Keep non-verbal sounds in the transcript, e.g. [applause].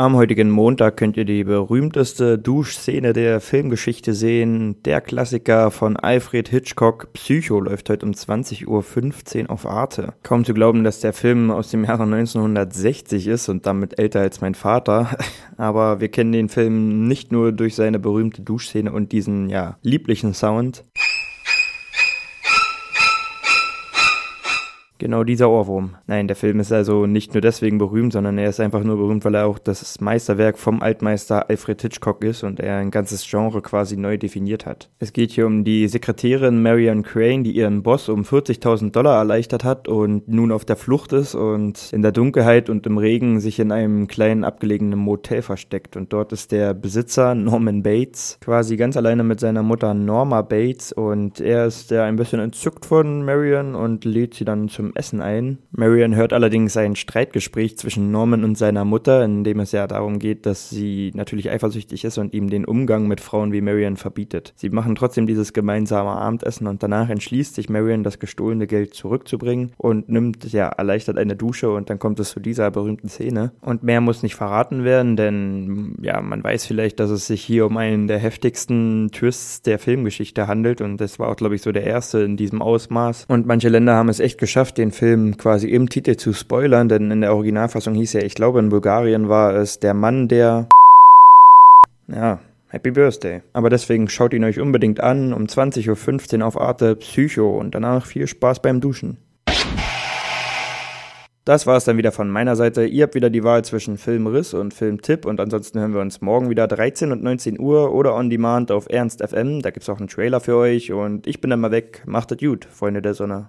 Am heutigen Montag könnt ihr die berühmteste Duschszene der Filmgeschichte sehen. Der Klassiker von Alfred Hitchcock, Psycho, läuft heute um 20.15 Uhr auf Arte. Kaum zu glauben, dass der Film aus dem Jahre 1960 ist und damit älter als mein Vater. [laughs] Aber wir kennen den Film nicht nur durch seine berühmte Duschszene und diesen, ja, lieblichen Sound. Genau dieser Ohrwurm. Nein, der Film ist also nicht nur deswegen berühmt, sondern er ist einfach nur berühmt, weil er auch das Meisterwerk vom Altmeister Alfred Hitchcock ist und er ein ganzes Genre quasi neu definiert hat. Es geht hier um die Sekretärin Marion Crane, die ihren Boss um 40.000 Dollar erleichtert hat und nun auf der Flucht ist und in der Dunkelheit und im Regen sich in einem kleinen abgelegenen Motel versteckt. Und dort ist der Besitzer Norman Bates quasi ganz alleine mit seiner Mutter Norma Bates und er ist ja ein bisschen entzückt von Marion und lädt sie dann zum Essen ein. Marion hört allerdings ein Streitgespräch zwischen Norman und seiner Mutter, in dem es ja darum geht, dass sie natürlich eifersüchtig ist und ihm den Umgang mit Frauen wie Marion verbietet. Sie machen trotzdem dieses gemeinsame Abendessen und danach entschließt sich Marion, das gestohlene Geld zurückzubringen und nimmt ja erleichtert eine Dusche und dann kommt es zu dieser berühmten Szene. Und mehr muss nicht verraten werden, denn ja, man weiß vielleicht, dass es sich hier um einen der heftigsten Twists der Filmgeschichte handelt und das war auch, glaube ich, so der erste in diesem Ausmaß. Und manche Länder haben es echt geschafft, den Film quasi im Titel zu spoilern, denn in der Originalfassung hieß er, ich glaube in Bulgarien war es der Mann, der... Ja, Happy Birthday. Aber deswegen schaut ihn euch unbedingt an um 20.15 Uhr auf Arte Psycho und danach viel Spaß beim Duschen. Das war es dann wieder von meiner Seite. Ihr habt wieder die Wahl zwischen Filmriss und Filmtipp und ansonsten hören wir uns morgen wieder 13 und 19 Uhr oder on demand auf Ernst FM. Da gibt's auch einen Trailer für euch und ich bin dann mal weg. Macht es gut, Freunde der Sonne.